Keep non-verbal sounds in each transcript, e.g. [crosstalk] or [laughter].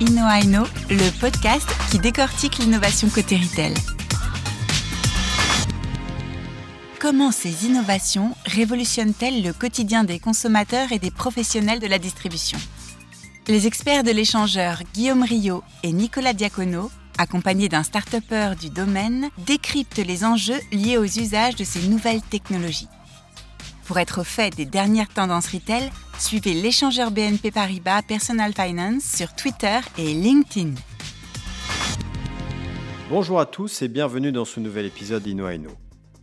InnoAino, le podcast qui décortique l'innovation côté retail. Comment ces innovations révolutionnent-elles le quotidien des consommateurs et des professionnels de la distribution? Les experts de l'échangeur Guillaume Rio et Nicolas Diacono, accompagnés d'un start du domaine, décryptent les enjeux liés aux usages de ces nouvelles technologies. Pour être au fait des dernières tendances retail, suivez l'échangeur BNP Paribas Personal Finance sur Twitter et LinkedIn. Bonjour à tous et bienvenue dans ce nouvel épisode d'InnoAino.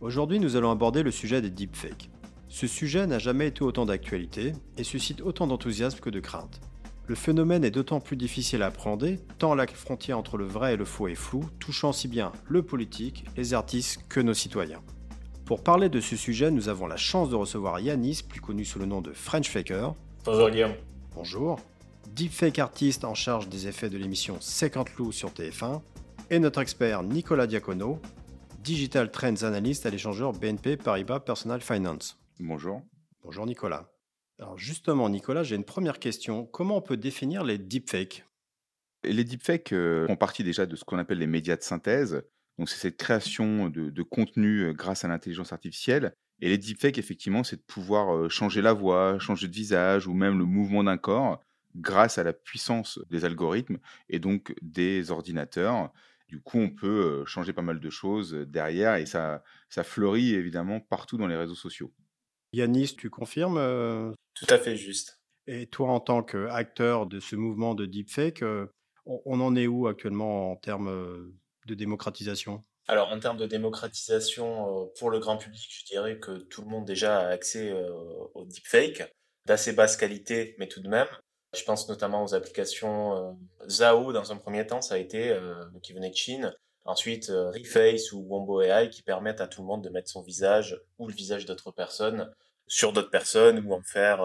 Aujourd'hui, nous allons aborder le sujet des deepfakes. Ce sujet n'a jamais été autant d'actualité et suscite autant d'enthousiasme que de crainte. Le phénomène est d'autant plus difficile à appréhender, tant la frontière entre le vrai et le faux est floue, touchant si bien le politique, les artistes que nos citoyens. Pour parler de ce sujet, nous avons la chance de recevoir Yanis, plus connu sous le nom de French Faker. Bonjour Guillaume. Bonjour. Deepfake artiste en charge des effets de l'émission 50 loups sur TF1. Et notre expert Nicolas Diacono, Digital Trends Analyst à l'échangeur BNP Paribas Personal Finance. Bonjour. Bonjour Nicolas. Alors justement Nicolas, j'ai une première question. Comment on peut définir les deepfakes? Les deepfakes euh, font partie déjà de ce qu'on appelle les médias de synthèse. Donc c'est cette création de, contenu grâce à l'intelligence artificielle. Et les deepfakes, effectivement, c'est de pouvoir changer la voix, changer de visage ou même le mouvement d'un corps grâce à la puissance des algorithmes et donc des ordinateurs. Du coup, on peut changer pas mal de choses derrière et ça, ça fleurit évidemment partout dans les réseaux sociaux. Yanis, tu confirmes Tout à fait juste. Et toi, en tant qu'acteur de ce mouvement de deepfake, on en est où actuellement en termes de démocratisation alors, en termes de démocratisation euh, pour le grand public, je dirais que tout le monde déjà a accès euh, au deepfake, d'assez basse qualité, mais tout de même. Je pense notamment aux applications euh, Zao dans un premier temps, ça a été qui venait de Chine. Ensuite, Reface ou Wombo AI qui permettent à tout le monde de mettre son visage ou le visage d'autres personnes sur d'autres personnes ou en faire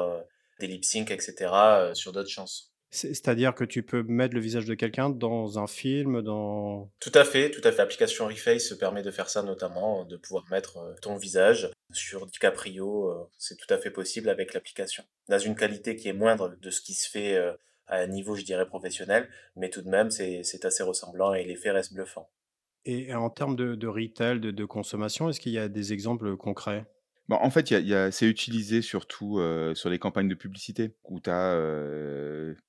des lip sync, etc. sur d'autres chansons. C'est-à-dire que tu peux mettre le visage de quelqu'un dans un film, dans... Tout à fait, tout à fait. L'application Reface permet de faire ça notamment, de pouvoir mettre euh, ton visage sur DiCaprio. Euh, c'est tout à fait possible avec l'application. Dans une qualité qui est moindre de ce qui se fait euh, à un niveau, je dirais, professionnel, mais tout de même, c'est assez ressemblant et l'effet reste bluffant. Et en termes de, retail, de consommation, est-ce qu'il y a des exemples concrets? Bah, en fait, c'est utilisé surtout sur les campagnes de publicité, où tu as,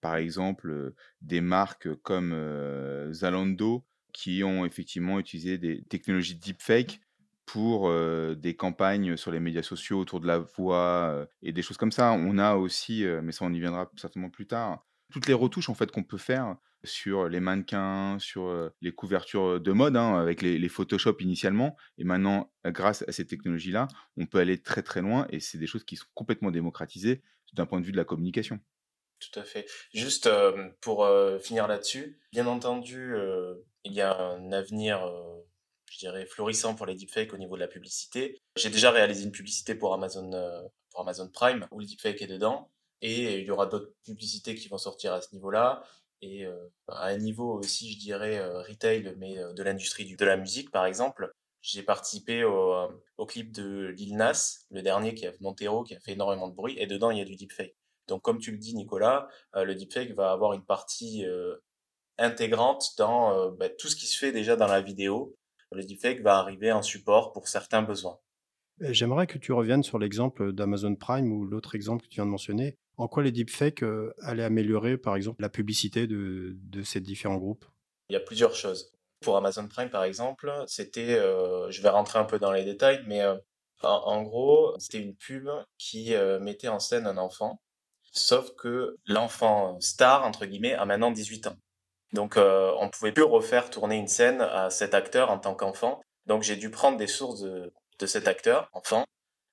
par exemple, des marques comme Zalando qui ont effectivement utilisé des technologies deepfake pour des campagnes sur les médias sociaux autour de la voix et des choses comme ça. On a aussi, mais ça on y viendra certainement plus tard, toutes les retouches en fait qu'on peut faire sur les mannequins, sur les couvertures de mode, hein, avec les, Photoshop initialement. Et maintenant, grâce à ces technologies-là, on peut aller très très loin et c'est des choses qui sont complètement démocratisées d'un point de vue de la communication. Tout à fait. Juste pour finir là-dessus, bien entendu, il y a un avenir, je dirais, florissant pour les deepfakes au niveau de la publicité. J'ai déjà réalisé une publicité pour Amazon, pour Amazon Prime où le deepfake est dedans. Et il y aura d'autres publicités qui vont sortir à ce niveau-là et euh, à un niveau aussi, je dirais, euh, retail, mais euh, de l'industrie de la musique, par exemple. J'ai participé au, au, clip de Lil Nas, le dernier qui a Montero, qui a fait énormément de bruit, et dedans il y a du deepfake. Donc comme tu le dis Nicolas, le deepfake va avoir une partie intégrante dans bah, tout ce qui se fait déjà dans la vidéo. Le deepfake va arriver en support pour certains besoins. J'aimerais que tu reviennes sur l'exemple d'Amazon Prime ou l'autre exemple que tu viens de mentionner. En quoi les deepfakes euh, allaient améliorer, par exemple, la publicité de, ces différents groupes? Il y a plusieurs choses. Pour Amazon Prime, par exemple, c'était, euh, je vais rentrer un peu dans les détails, mais euh, en, gros, c'était une pub qui mettait en scène un enfant, sauf que l'enfant star, entre guillemets, a maintenant 18 ans. Donc, on ne pouvait plus refaire tourner une scène à cet acteur en tant qu'enfant. Donc, j'ai dû prendre des sources de, de cet acteur, enfant,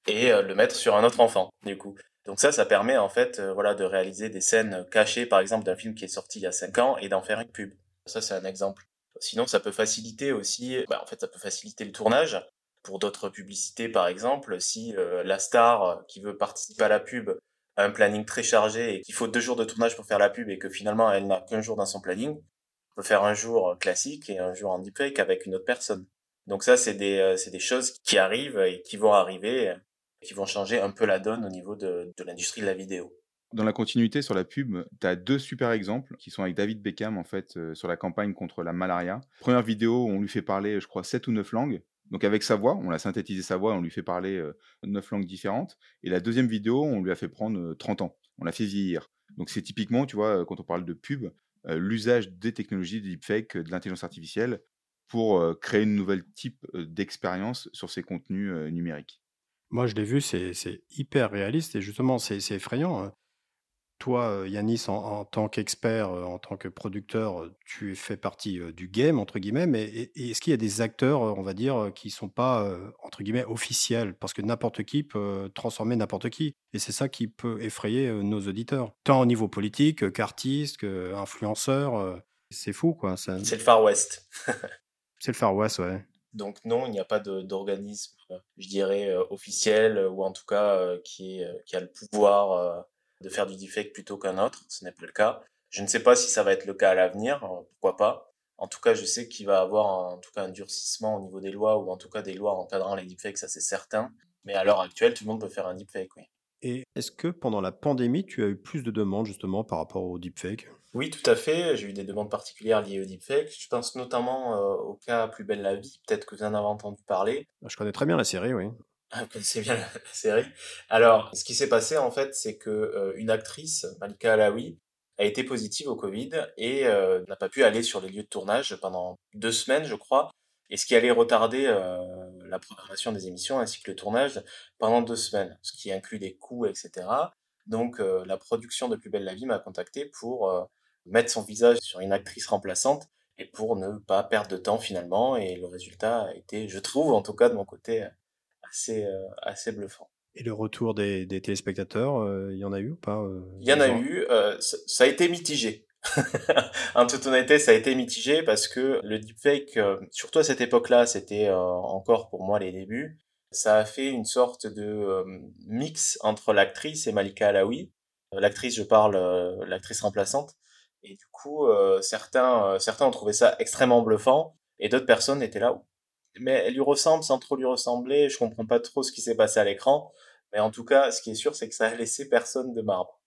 et le mettre sur un autre enfant, du coup. Donc ça, ça permet en fait, euh, voilà, de réaliser des scènes cachées, par exemple, d'un film qui est sorti il y a 5 ans et d'en faire une pub. Ça, c'est un exemple. Sinon, ça peut faciliter aussi, bah, en fait, ça peut faciliter le tournage pour d'autres publicités, par exemple, si euh, la star qui veut participer à la pub a un planning très chargé et qu'il faut deux jours de tournage pour faire la pub et que finalement elle n'a qu'un jour dans son planning, on peut faire un jour classique et un jour en deepfake avec une autre personne. Donc ça, c'est des, euh, c'est des choses qui arrivent et qui vont arriver qui vont changer un peu la donne au niveau de, l'industrie de la vidéo. Dans la continuité sur la pub, tu as deux super exemples qui sont avec David Beckham en fait euh, sur la campagne contre la malaria. Première vidéo, on lui fait parler, je crois, 7 ou 9 langues. Donc avec sa voix, on a synthétisé sa voix, on lui fait parler euh, neuf langues différentes. Et la deuxième vidéo, on lui a fait prendre 30 ans. On l'a fait vieillir. Donc c'est typiquement, tu vois, quand on parle de pub, l'usage des technologies de deepfake, de l'intelligence artificielle pour créer une nouvelle type d'expérience sur ces contenus numériques? Moi, je l'ai vu, c'est hyper réaliste et justement, c'est effrayant. Hein. Toi, Yanis, en, tant qu'expert, en tant que producteur, tu fais partie du game, entre guillemets, mais est-ce qu'il y a des acteurs, on va dire, qui ne sont pas, entre guillemets, officiels? Parce que n'importe qui peut transformer n'importe qui. Et c'est ça qui peut effrayer nos auditeurs, tant au niveau politique qu'artiste, qu'influenceur. C'est fou, quoi. C'est le Far West. [laughs] c'est le Far West, ouais. Donc non, il n'y a pas d'organisme, je dirais, officiel, ou en tout cas qui, qui a le pouvoir de faire du deepfake plutôt qu'un autre. Ce n'est pas le cas. Je ne sais pas si ça va être le cas à l'avenir, euh, pourquoi pas. En tout cas, je sais qu'il va y avoir en tout cas un durcissement au niveau des lois ou en tout cas des lois encadrant les deepfakes, ça c'est certain. Mais à l'heure actuelle, tout le monde peut faire un deepfake, oui. Et est-ce que pendant la pandémie, tu as eu plus de demandes justement par rapport au deepfake Oui, tout à fait. J'ai eu des demandes particulières liées au deepfake. Je pense notamment euh, au cas Plus belle la vie. Peut-être que vous en avez entendu parler. Je connais très bien la série, oui. Ah, vous connaissez bien la [laughs] série. Alors, ce qui s'est passé en fait, c'est que euh, une actrice, Malika Alaoui, a été positive au Covid et euh, n'a pas pu aller sur les lieux de tournage pendant deux semaines, je crois, et ce qui allait retarder la programmation des émissions ainsi que le tournage pendant deux semaines, ce qui inclut des coûts, etc. Donc, la production de Plus belle la vie m'a contacté pour mettre son visage sur une actrice remplaçante et pour ne pas perdre de temps finalement. Et le résultat a été, je trouve, en tout cas de mon côté, assez, euh, assez bluffant. Et le retour des, des téléspectateurs, il euh, y en a eu ou pas euh, Il y en a eu, ça, a été mitigé. [laughs] en toute honnêteté, ça a été mitigé parce que le deepfake, surtout à cette époque-là, c'était encore pour moi les débuts. Ça a fait une sorte de mix entre l'actrice et Malika Alaoui. L'actrice, je parle, l'actrice remplaçante. Et du coup, certains, certains ont trouvé ça extrêmement bluffant et d'autres personnes étaient là, mais elle lui ressemble sans trop lui ressembler. Je comprends pas trop ce qui s'est passé à l'écran. Mais en tout cas, ce qui est sûr, c'est que ça a laissé personne de marbre.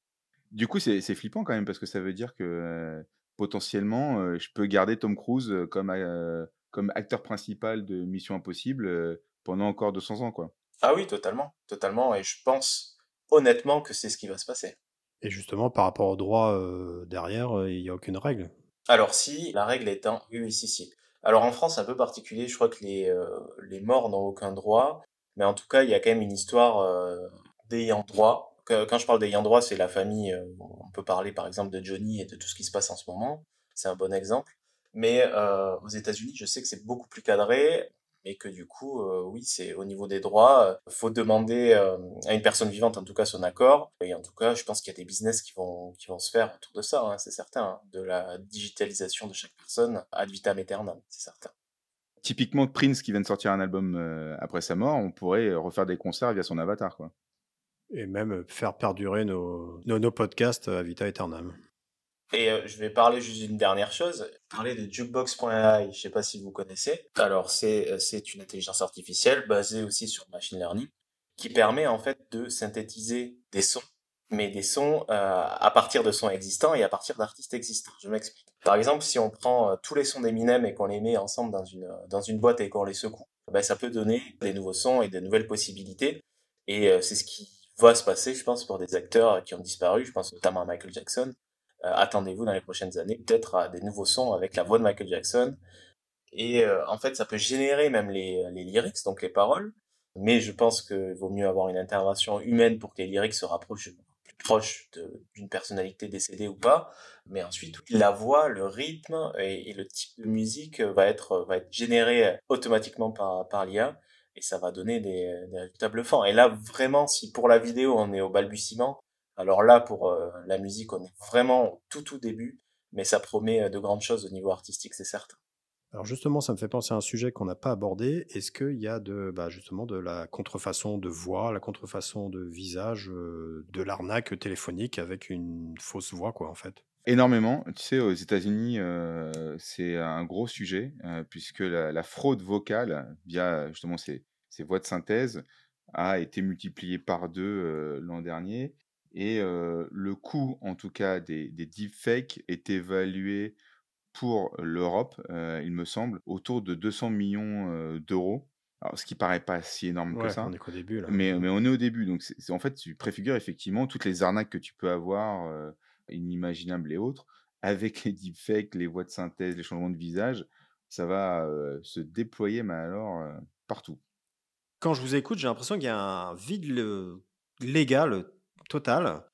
Du coup, c'est flippant quand même parce que ça veut dire que euh, potentiellement, euh, je peux garder Tom Cruise euh, comme, comme acteur principal de Mission Impossible pendant encore 200 ans, quoi. Ah oui, totalement, totalement. Et je pense honnêtement que c'est ce qui va se passer. Et justement, par rapport au droit derrière, il n'y a aucune règle. Alors si, la règle est si, si. Alors en France, c'est un peu particulier. Je crois que les, euh, les morts n'ont aucun droit. Mais en tout cas, il y a quand même une histoire euh, d'ayant droit. Quand je parle d'ayant droit, c'est la famille. Euh, on peut parler par exemple de Johnny et de tout ce qui se passe en ce moment. C'est un bon exemple. Mais aux États-Unis, je sais que c'est beaucoup plus cadré mais que du coup, euh, oui, c'est au niveau des droits, euh, faut demander euh, à une personne vivante en tout cas son accord. Et en tout cas, je pense qu'il y a des business qui vont qui vont se faire autour de ça, hein, c'est certain, hein, de la digitalisation de chaque personne ad vitam aeternam, c'est certain. Typiquement Prince qui vient de sortir un album après sa mort, on pourrait refaire des concerts via son avatar, quoi. Et même faire perdurer nos, nos, nos podcasts à vita aeternam. Et euh, je vais parler juste d'une dernière chose, parler de jukebox.ai, je sais pas si vous connaissez. Alors c'est euh, c'est une intelligence artificielle basée aussi sur machine learning qui permet en fait de synthétiser des sons, mais des sons euh, à partir de sons existants et à partir d'artistes existants. Je m'explique. Par exemple, si on prend tous les sons d'Eminem et qu'on les met ensemble dans une dans une boîte et qu'on les secoue, ben ça peut donner des nouveaux sons et de nouvelles possibilités. Et c'est ce qui va se passer, je pense, pour des acteurs qui ont disparu. Je pense notamment à Michael Jackson euh, attendez-vous dans les prochaines années peut-être à des nouveaux sons avec la voix de Michael Jackson. Et euh, en fait, ça peut générer même les, les lyrics, donc les paroles. Mais je pense qu'il vaut mieux avoir une intervention humaine pour que les lyrics se rapprochent plus proches d'une personnalité décédée ou pas. Mais ensuite, la voix, le rythme et, le type de musique va être, va être généré automatiquement par, par l'IA et ça va donner des, des résultats bluffants. Et là, vraiment, si pour la vidéo on est au balbutiement, alors là, pour euh, la musique, on est vraiment tout tout début, mais ça promet euh, de grandes choses au niveau artistique, c'est certain. Alors justement, ça me fait penser à un sujet qu'on n'a pas abordé. Est-ce qu'il y a de, bah justement de la contrefaçon de voix, la contrefaçon de visage, euh, de l'arnaque téléphonique avec une fausse voix, quoi, en fait? Énormément. Tu sais, aux États-Unis, c'est un gros sujet, puisque la, fraude vocale, via justement ces, ces, voix de synthèse, a été multipliée par deux l'an dernier. Et le coût, en tout cas, des, des deepfakes est évalué pour l'Europe, il me semble, autour de 200 millions d'euros. Alors, ce qui paraît pas si énorme que ça. On est qu'au début là. Mais, mais on est au début. Donc, c'est, en fait, tu préfigures effectivement toutes les arnaques que tu peux avoir, inimaginables et autres, avec les deepfakes, les voix de synthèse, les changements de visage. Ça va se déployer, mais alors, partout. Quand je vous écoute, j'ai l'impression qu'il y a un vide légal total.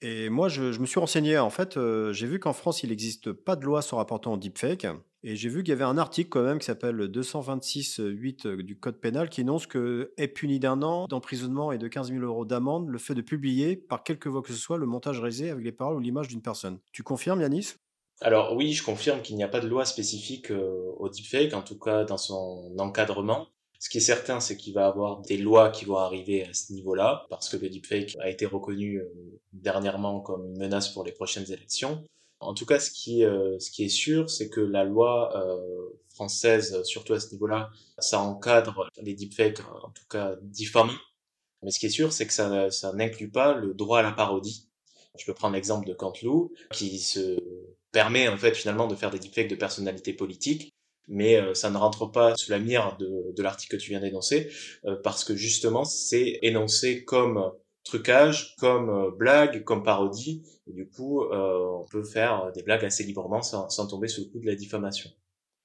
Et moi, je, me suis renseigné. En fait, j'ai vu qu'en France, il n'existe pas de loi se rapportant au deepfake. Et j'ai vu qu'il y avait un article quand même qui s'appelle 226.8 du Code pénal qui énonce que est puni d'un an d'emprisonnement et de 15 000 euros d'amende le fait de publier par quelque voie que ce soit le montage réalisé avec les paroles ou l'image d'une personne. Tu confirmes, Yanis? Alors oui, je confirme qu'il n'y a pas de loi spécifique au deepfake, en tout cas dans son encadrement. Ce qui est certain, c'est qu'il va y avoir des lois qui vont arriver à ce niveau-là, parce que le deepfake a été reconnu euh, dernièrement comme une menace pour les prochaines élections. En tout cas, ce qui, euh, ce qui est sûr, c'est que la loi euh, française, surtout à ce niveau-là, ça encadre les deepfakes, en tout cas diffamants. Mais ce qui est sûr, c'est que ça, ça n'inclut pas le droit à la parodie. Je peux prendre l'exemple de Canteloup, qui se permet en fait finalement de faire des deepfakes de personnalités politiques mais euh, ça ne rentre pas sous la mire de, de l'article que tu viens d'énoncer, euh, parce que justement, c'est énoncé comme trucage, comme euh, blague, comme parodie, et du coup, on peut faire des blagues assez librement sans, sans, tomber sous le coup de la diffamation.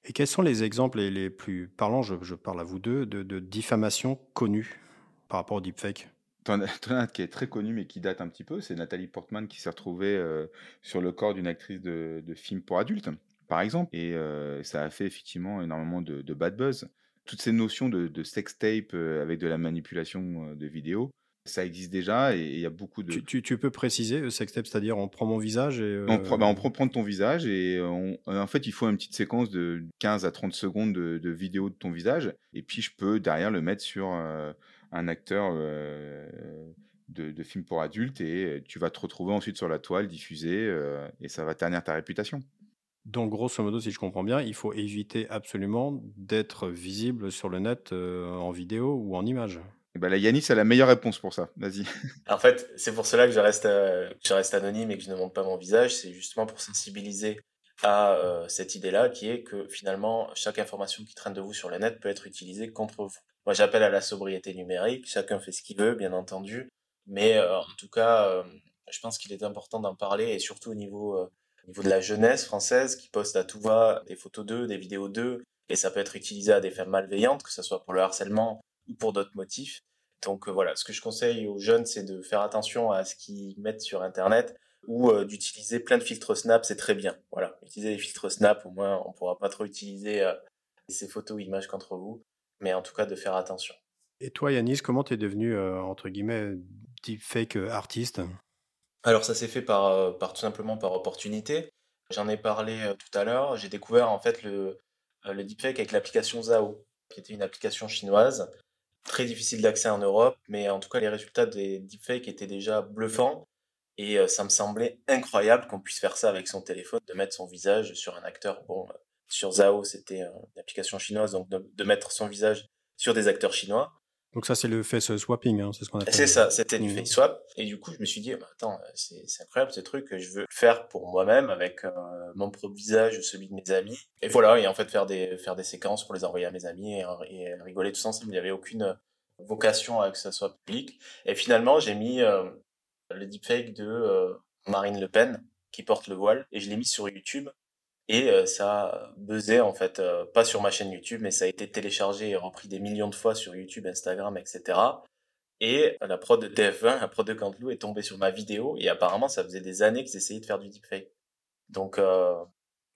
Et quels sont les exemples les, plus parlants, je, je, parle à vous deux, de, de diffamation connue par rapport au deepfake. T'en as un qui est très connu mais qui date un petit peu, c'est Nathalie Portman qui s'est retrouvée euh, sur le corps d'une actrice de, de film pour adultes par exemple. Et ça a fait effectivement énormément de, bad buzz. Toutes ces notions de, de sextape avec de la manipulation de vidéos, ça existe déjà et il y a beaucoup de. Tu, tu, peux préciser, sextape, c'est-à-dire on prend mon visage et. On, prend, bah, on prend ton visage et en fait il faut une petite séquence de 15 à 30 secondes de, de, vidéo de ton visage et puis je peux derrière le mettre sur un acteur de, de, film pour adultes et tu vas te retrouver ensuite sur la toile diffusée et ça va ternir ta réputation. Donc, grosso modo, si je comprends bien, il faut éviter absolument d'être visible sur le net euh, en vidéo ou en image. Et bah, la Yanis a la meilleure réponse pour ça. Vas-y. [laughs] En fait, c'est pour cela que je reste, euh, je reste anonyme et que je ne montre pas mon visage. C'est justement pour sensibiliser à euh, cette idée-là, qui est que finalement, chaque information qui traîne de vous sur le net peut être utilisée contre vous. Moi, j'appelle à la sobriété numérique. Chacun fait ce qu'il veut, bien entendu. Mais en tout cas, je pense qu'il est important d'en parler et surtout au niveau au niveau de la jeunesse française qui poste à tout va des photos d'eux, des vidéos d'eux, et ça peut être utilisé à des fins malveillantes, que ce soit pour le harcèlement ou pour d'autres motifs. Donc euh, voilà, ce que je conseille aux jeunes, c'est de faire attention à ce qu'ils mettent sur Internet ou euh, d'utiliser plein de filtres Snap, c'est très bien. Voilà, utiliser les filtres Snap, au moins on pourra pas trop utiliser euh, ces photos ou images contre vous, mais en tout cas de faire attention. Et toi, Yanis, comment tu es devenu, entre guillemets, deepfake artiste? Alors ça s'est fait par, euh, par tout simplement par opportunité. J'en ai parlé euh, tout à l'heure. J'ai découvert en fait le, euh, le deepfake avec l'application Zao, qui était une application chinoise, très difficile d'accès en Europe, mais en tout cas les résultats des deepfakes étaient déjà bluffants. Et ça me semblait incroyable qu'on puisse faire ça avec son téléphone, de mettre son visage sur un acteur. Bon, sur Zao, c'était une application chinoise, donc de mettre son visage sur des acteurs chinois. Donc ça, c'est le face swapping, hein, c'est ce qu'on appelle. C'est ça, c'était du face swap. Et du coup, je me suis dit, bah, attends, c'est incroyable ce truc, je veux le faire pour moi-même avec euh, mon propre visage, celui de mes amis. Et voilà, et en fait faire des faire des séquences pour les envoyer à mes amis et, et rigoler tous ensemble. Il n'y avait aucune vocation à que ça soit public. Et finalement, j'ai mis euh, le deepfake de euh, Marine Le Pen qui porte le voile et je l'ai mis sur YouTube et euh, ça buzzé, en fait, euh, pas sur ma chaîne YouTube, mais ça a été téléchargé et repris des millions de fois sur YouTube, Instagram, etc. Et la prod de TF1, la prod de Cantelou est tombée sur ma vidéo, et apparemment, ça faisait des années qu'ils essayaient de faire du deepfake. Donc, euh,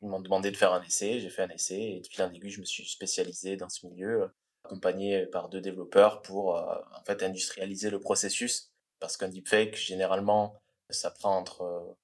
ils m'ont demandé de faire un essai, j'ai fait un essai, et depuis l'un je me suis spécialisé dans ce milieu, accompagné par deux développeurs pour, en fait, industrialiser le processus. Parce qu'un deepfake, généralement, ça prend entre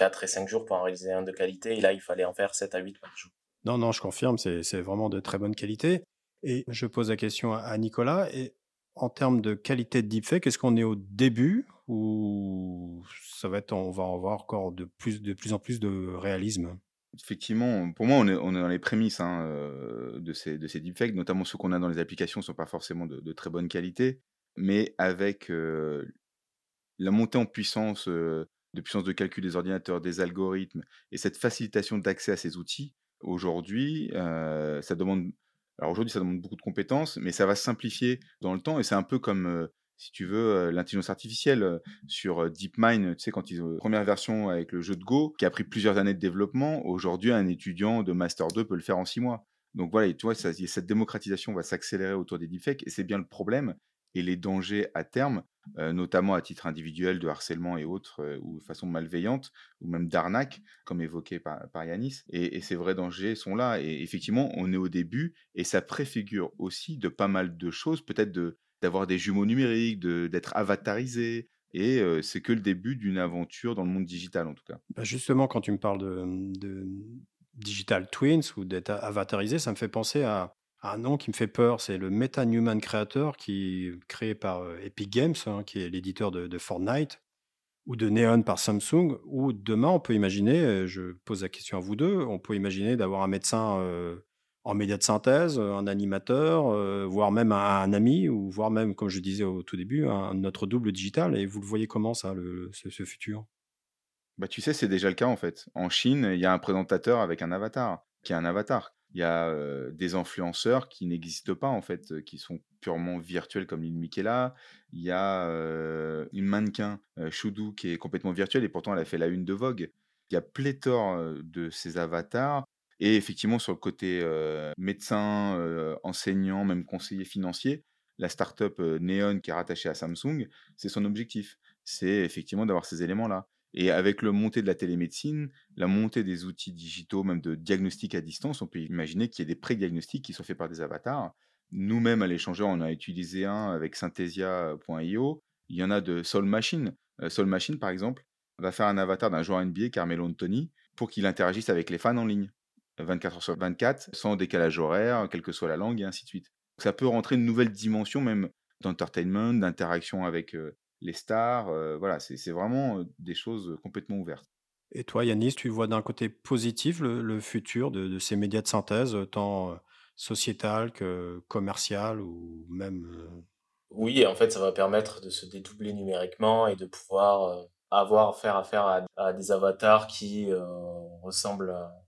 4 et 5 jours pour en réaliser un de qualité. Et là, il fallait en faire 7 à 8 par jour. Non, non, je confirme, c'est vraiment de très bonne qualité. Et je pose la question à Nicolas. Et en termes de qualité de deepfake, est-ce qu'on est au début ou ça va être, on va avoir encore de plus, de plus en plus de réalisme? Effectivement, pour moi, on est, on est dans les prémices hein, euh, de, ces, de ces deepfakes, notamment ceux qu'on a dans les applications ne sont pas forcément de, très bonne qualité, mais avec euh, la montée en puissance, de puissance de calcul des ordinateurs, des algorithmes et cette facilitation d'accès à ces outils, aujourd'hui, ça demande alors aujourd'hui, ça demande beaucoup de compétences, mais ça va simplifier dans le temps et c'est un peu comme si tu veux, l'intelligence artificielle sur DeepMind, tu sais, quand ils ont première version avec le jeu de Go, qui a pris plusieurs années de développement, aujourd'hui, un étudiant de Master 2 peut le faire en six mois. Donc voilà, tu vois, cette démocratisation va s'accélérer autour des deepfakes et c'est bien le problème et les dangers à terme, notamment à titre individuel de harcèlement et autres, ou de façon malveillante, ou même d'arnaque, comme évoqué par, Yanis. Et, ces vrais dangers sont là. Et effectivement, on est au début, et ça préfigure aussi de pas mal de choses, peut-être de, d'avoir des jumeaux numériques, d'être avatarisé. Et c'est que le début d'une aventure dans le monde digital, en tout cas. Bah, justement, quand tu me parles de, digital twins ou d'être avatarisé, ça me fait penser à, un nom qui me fait peur. C'est le Meta Newman Creator, qui créé par Epic Games, hein, qui est l'éditeur de, Fortnite, ou de Neon par Samsung. Ou demain, on peut imaginer, je pose la question à vous deux, on peut imaginer d'avoir un médecin en média de synthèse, euh, un animateur, euh, voire même un, ami, ou voire même, comme je disais au tout début, un, notre double digital. Et vous le voyez comment ça, le, ce, futur? Bah, Tu sais, c'est déjà le cas en fait. En Chine, il y a un présentateur avec un avatar, qui est un avatar. Il y a des influenceurs qui n'existent pas en fait, qui sont purement virtuels comme l'île Michaela. Il y a une mannequin, Shudu, qui est complètement virtuelle et pourtant elle a fait la une de Vogue. Il y a pléthore de ces avatars et effectivement, sur le côté médecin, enseignant, même conseiller financier, la startup Neon qui est rattachée à Samsung, c'est son objectif. C'est effectivement d'avoir ces éléments-là. Et avec le montée de la télémédecine, la montée des outils digitaux, même de diagnostic à distance, on peut imaginer qu'il y ait des pré-diagnostics qui sont faits par des avatars. Nous-mêmes, à l'échangeur, on a utilisé un avec synthesia.io. Il y en a de Soul Machine. Soul Machine, par exemple, va faire un avatar d'un joueur NBA, Carmelo Anthony, pour qu'il interagisse avec les fans en ligne. 24 heures sur 24, sans décalage horaire, quelle que soit la langue, et ainsi de suite. Ça peut rentrer une nouvelle dimension même d'entertainment, d'interaction avec les stars. voilà, c'est vraiment des choses complètement ouvertes. Et toi, Yanis, tu vois d'un côté positif le, futur de, ces médias de synthèse, tant sociétal que commercial ou même... Oui, en fait, ça va permettre de se dédoubler numériquement et de pouvoir avoir faire affaire à, à des avatars qui ressemblent à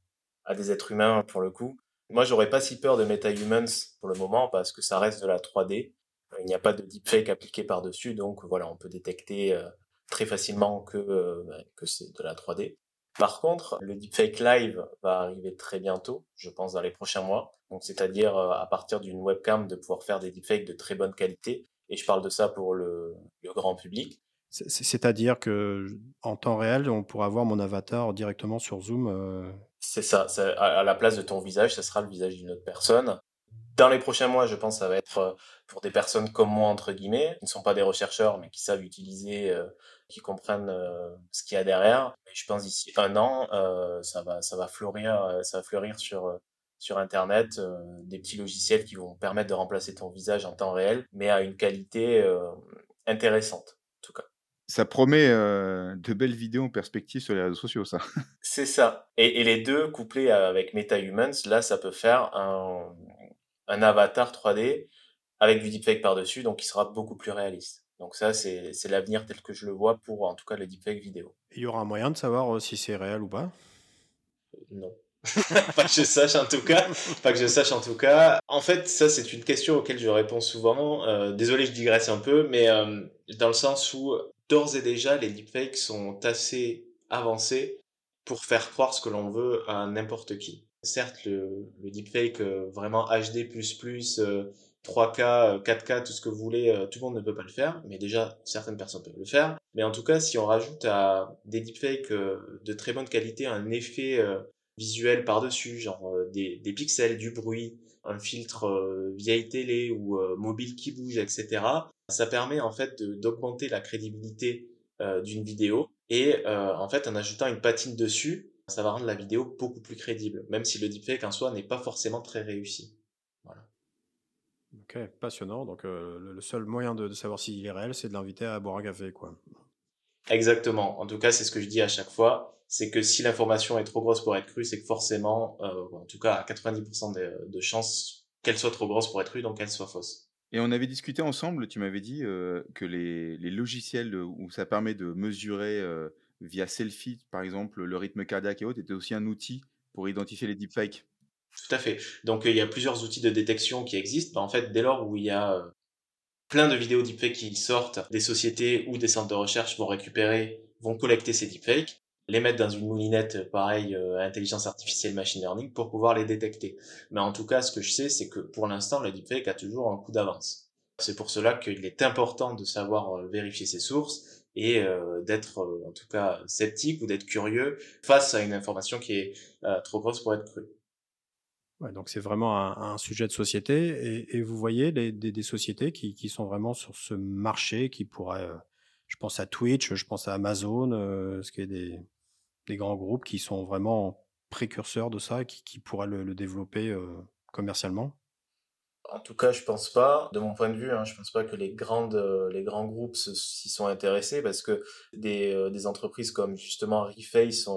à des êtres humains pour le coup. Moi, j'aurais pas si peur de MetaHumans pour le moment parce que ça reste de la 3D. Il n'y a pas de deepfake appliqué par-dessus, donc voilà, on peut détecter euh, très facilement que, euh, bah, que c'est de la 3D. Par contre, le deepfake live va arriver très bientôt, je pense dans les prochains mois. Donc, c'est-à-dire euh, à partir d'une webcam de pouvoir faire des deepfakes de très bonne qualité. Et je parle de ça pour le, le grand public. C'est-à-dire que en temps réel, on pourra voir mon avatar directement sur Zoom. C'est ça, à la place de ton visage, ce sera le visage d'une autre personne. Dans les prochains mois, je pense, ça va être euh, pour des personnes comme moi, entre guillemets, qui ne sont pas des chercheurs, mais qui savent utiliser, euh, qui comprennent euh, ce qu'il y a derrière. Et je pense d'ici un an, ça va, ça va fleurir, ça va fleurir sur sur Internet, des petits logiciels qui vont permettre de remplacer ton visage en temps réel, mais à une qualité intéressante, en tout cas ça promet de belles vidéos en perspective sur les réseaux sociaux, ça. C'est ça. Et, les deux couplés avec MetaHumans, là, ça peut faire un, un avatar 3D avec du deepfake par-dessus, donc qui sera beaucoup plus réaliste. Donc ça, c'est l'avenir tel que je le vois pour, en tout cas, le deepfake vidéo. Il y aura un moyen de savoir si c'est réel ou pas? Non. [laughs] pas que je sache en tout cas. Pas que je sache en tout cas. En fait, ça c'est une question auquel je réponds souvent. désolé, je digresse un peu, mais dans le sens où d'ores et déjà, les deepfakes sont assez avancés pour faire croire ce que l'on veut à n'importe qui. Certes, le, deepfake euh, vraiment HD++, 3K, 4K, tout ce que vous voulez, euh, tout le monde ne peut pas le faire, mais déjà, certaines personnes peuvent le faire. Mais en tout cas, si on rajoute à des deepfakes euh, de très bonne qualité un effet visuel par-dessus, genre des, des, pixels, du bruit, un filtre vieille télé ou mobile qui bouge, etc., ça permet en fait d'augmenter la crédibilité d'une vidéo et en fait en ajoutant une patine dessus, ça va rendre la vidéo beaucoup plus crédible, même si le deepfake en soi n'est pas forcément très réussi. Voilà. Ok, passionnant. Donc euh, le seul moyen de, savoir s'il est réel, c'est de l'inviter à boire un café, quoi. Exactement. En tout cas, c'est ce que je dis à chaque fois. C'est que si l'information est trop grosse pour être crue, c'est que forcément, en tout cas à 90% de, de chances qu'elle soit trop grosse pour être crue, donc qu'elle soit fausse. Et on avait discuté ensemble, tu m'avais dit que les, les, logiciels où ça permet de mesurer via selfie, par exemple, le rythme cardiaque et autres, étaient aussi un outil pour identifier les deepfakes. Tout à fait. Donc il y a plusieurs outils de détection qui existent. Bah, en fait, dès lors où il y a plein de vidéos deepfakes qui sortent, des sociétés ou des centres de recherche vont récupérer, vont collecter ces deepfakes les mettre dans une moulinette pareil euh, intelligence artificielle machine learning pour pouvoir les détecter. Mais en tout cas, ce que je sais, c'est que pour l'instant, le deepfake a toujours un coup d'avance. C'est pour cela qu'il est important de savoir euh, vérifier ses sources et euh, d'être en tout cas sceptique ou d'être curieux face à une information qui est trop grosse pour être crue. Ouais, donc c'est vraiment un, sujet de société et, vous voyez des, sociétés qui, qui, sont vraiment sur ce marché qui pourraient je pense à Twitch, je pense à Amazon, euh, ce qui est des, des, grands groupes qui sont vraiment précurseurs de ça, qui, qui pourraient le, développer euh, commercialement. En tout cas, je pense pas, de mon point de vue, hein, je pense pas que les grandes, euh, les grands groupes s'y sont intéressés parce que des, des entreprises comme justement Reface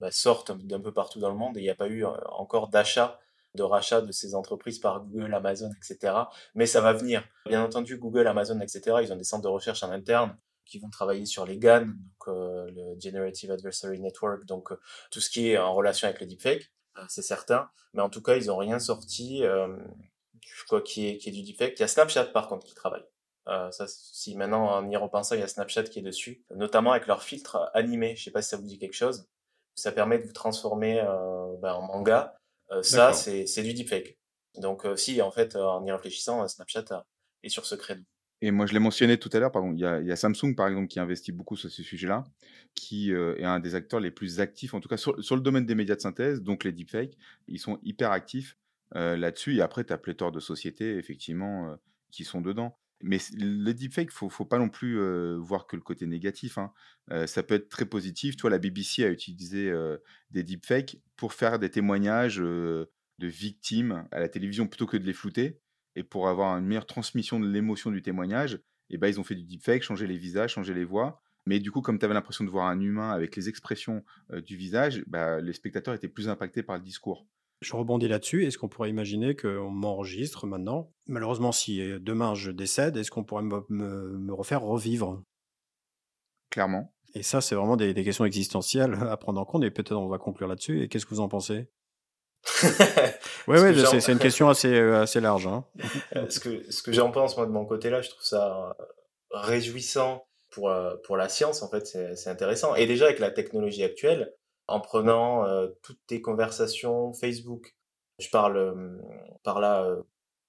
bah, sortent d'un peu partout dans le monde et il n'y a pas eu encore d'achat de rachat de ces entreprises par Google, Amazon, etc. Mais ça va venir. Bien entendu, Google, Amazon, etc. Ils ont des centres de recherche en interne qui vont travailler sur les GAN, donc euh, le Generative Adversary Network, donc euh, tout ce qui est en relation avec le deepfake, euh, c'est certain. Mais en tout cas, ils n'ont rien sorti, crois, qui est, qui est du deepfake. Il y a Snapchat par contre qui travaille. ça, si maintenant en y repensant, il y a Snapchat qui est dessus, notamment avec leur filtre animé. Je sais pas si ça vous dit quelque chose. Ça permet de vous transformer ben, en manga. ça, c'est du deepfake. Donc, si en fait, en y réfléchissant, Snapchat est sur ce créneau. Et moi, je l'ai mentionné tout à l'heure, pardon, il y, a, Samsung, par exemple, qui investit beaucoup sur ce sujet-là, qui euh, est un des acteurs les plus actifs, en tout cas sur, le domaine des médias de synthèse, donc les deepfakes. Ils sont hyper actifs euh, là-dessus. Et après, tu as pléthore de sociétés, effectivement, euh, qui sont dedans. Mais le deepfake, ne faut pas non plus voir que le côté négatif. Hein. ça peut être très positif. Toi, la BBC a utilisé des deepfakes pour faire des témoignages de victimes à la télévision plutôt que de les flouter et pour avoir une meilleure transmission de l'émotion du témoignage, eh ben, ils ont fait du deepfake, changé les visages, changé les voix. Mais du coup, comme tu avais l'impression de voir un humain avec les expressions du visage, bah, les spectateurs étaient plus impactés par le discours. Je rebondis là-dessus. Est-ce qu'on pourrait imaginer qu'on m'enregistre maintenant? Malheureusement, si demain je décède, est-ce qu'on pourrait me, refaire revivre? Clairement. Et ça, c'est vraiment des, des, questions existentielles à prendre en compte. Et peut-être on va conclure là-dessus. Et qu'est-ce que vous en pensez? Oui, [laughs] ouais, c'est une question assez, euh, assez large. Hein. [laughs] Euh, ce que, ce que j'en pense, moi, de mon côté, là, je trouve ça réjouissant pour, euh, pour la science, en fait, c'est intéressant. Et déjà, avec la technologie actuelle, en prenant toutes tes conversations Facebook, je parle par là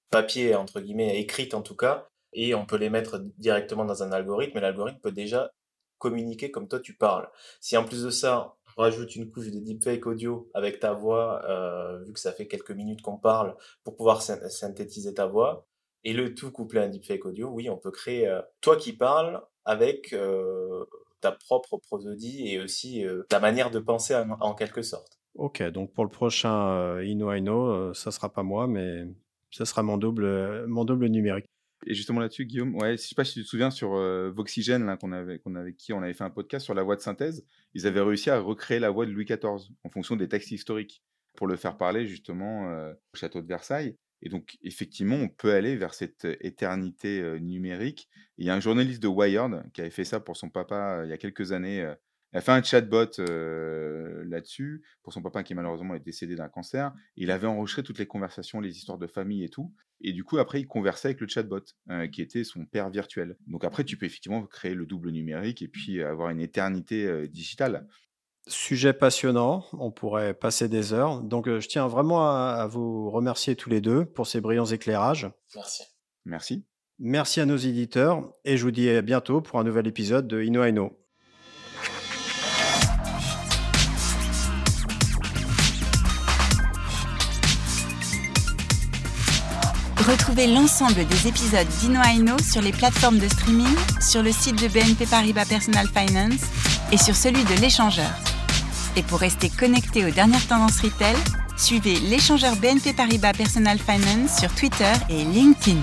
papier, entre guillemets, écrites en tout cas, et on peut les mettre directement dans un algorithme, et l'algorithme peut déjà communiquer comme toi tu parles. Si en plus de ça, rajoute une couche de deepfake audio avec ta voix, euh, vu que ça fait quelques minutes qu'on parle, pour pouvoir synthétiser ta voix, et le tout couplé à un deepfake audio, oui, on peut créer euh, toi qui parles avec euh, ta propre prosodie et aussi ta manière de penser en, quelque sorte. Ok, donc pour le prochain Ino Ino, ça sera pas moi, mais ça sera mon double, mon double numérique. Et justement là-dessus, Guillaume, ouais, je sais pas si tu te souviens sur euh, Voxygène, qu'on avait, qu'on avait qui on avait fait un podcast sur la voix de synthèse, ils avaient réussi à recréer la voix de Louis XIV en fonction des textes historiques pour le faire parler justement euh, au château de Versailles. Et donc, effectivement, on peut aller vers cette éternité euh, numérique. il y a un journaliste de Wired qui avait fait ça pour son papa il y a quelques années il a fait un chatbot euh, là-dessus pour son papa qui malheureusement est décédé d'un cancer. Il avait enregistré toutes les conversations, les histoires de famille et tout. Et du coup, après, il conversait avec le chatbot, euh, qui était son père virtuel. Donc après, tu peux effectivement créer le double numérique et puis avoir une éternité euh, digitale. Sujet passionnant, on pourrait passer des heures. Donc je tiens vraiment à, vous remercier tous les deux pour ces brillants éclairages. Merci. Merci. Merci à nos éditeurs et je vous dis à bientôt pour un nouvel épisode de Inno Aino. Retrouvez l'ensemble des épisodes d'Ino Aino sur les plateformes de streaming, sur le site de BNP Paribas Personal Finance et sur celui de l'échangeur. Et pour rester connecté aux dernières tendances retail, suivez l'échangeur BNP Paribas Personal Finance sur Twitter et LinkedIn.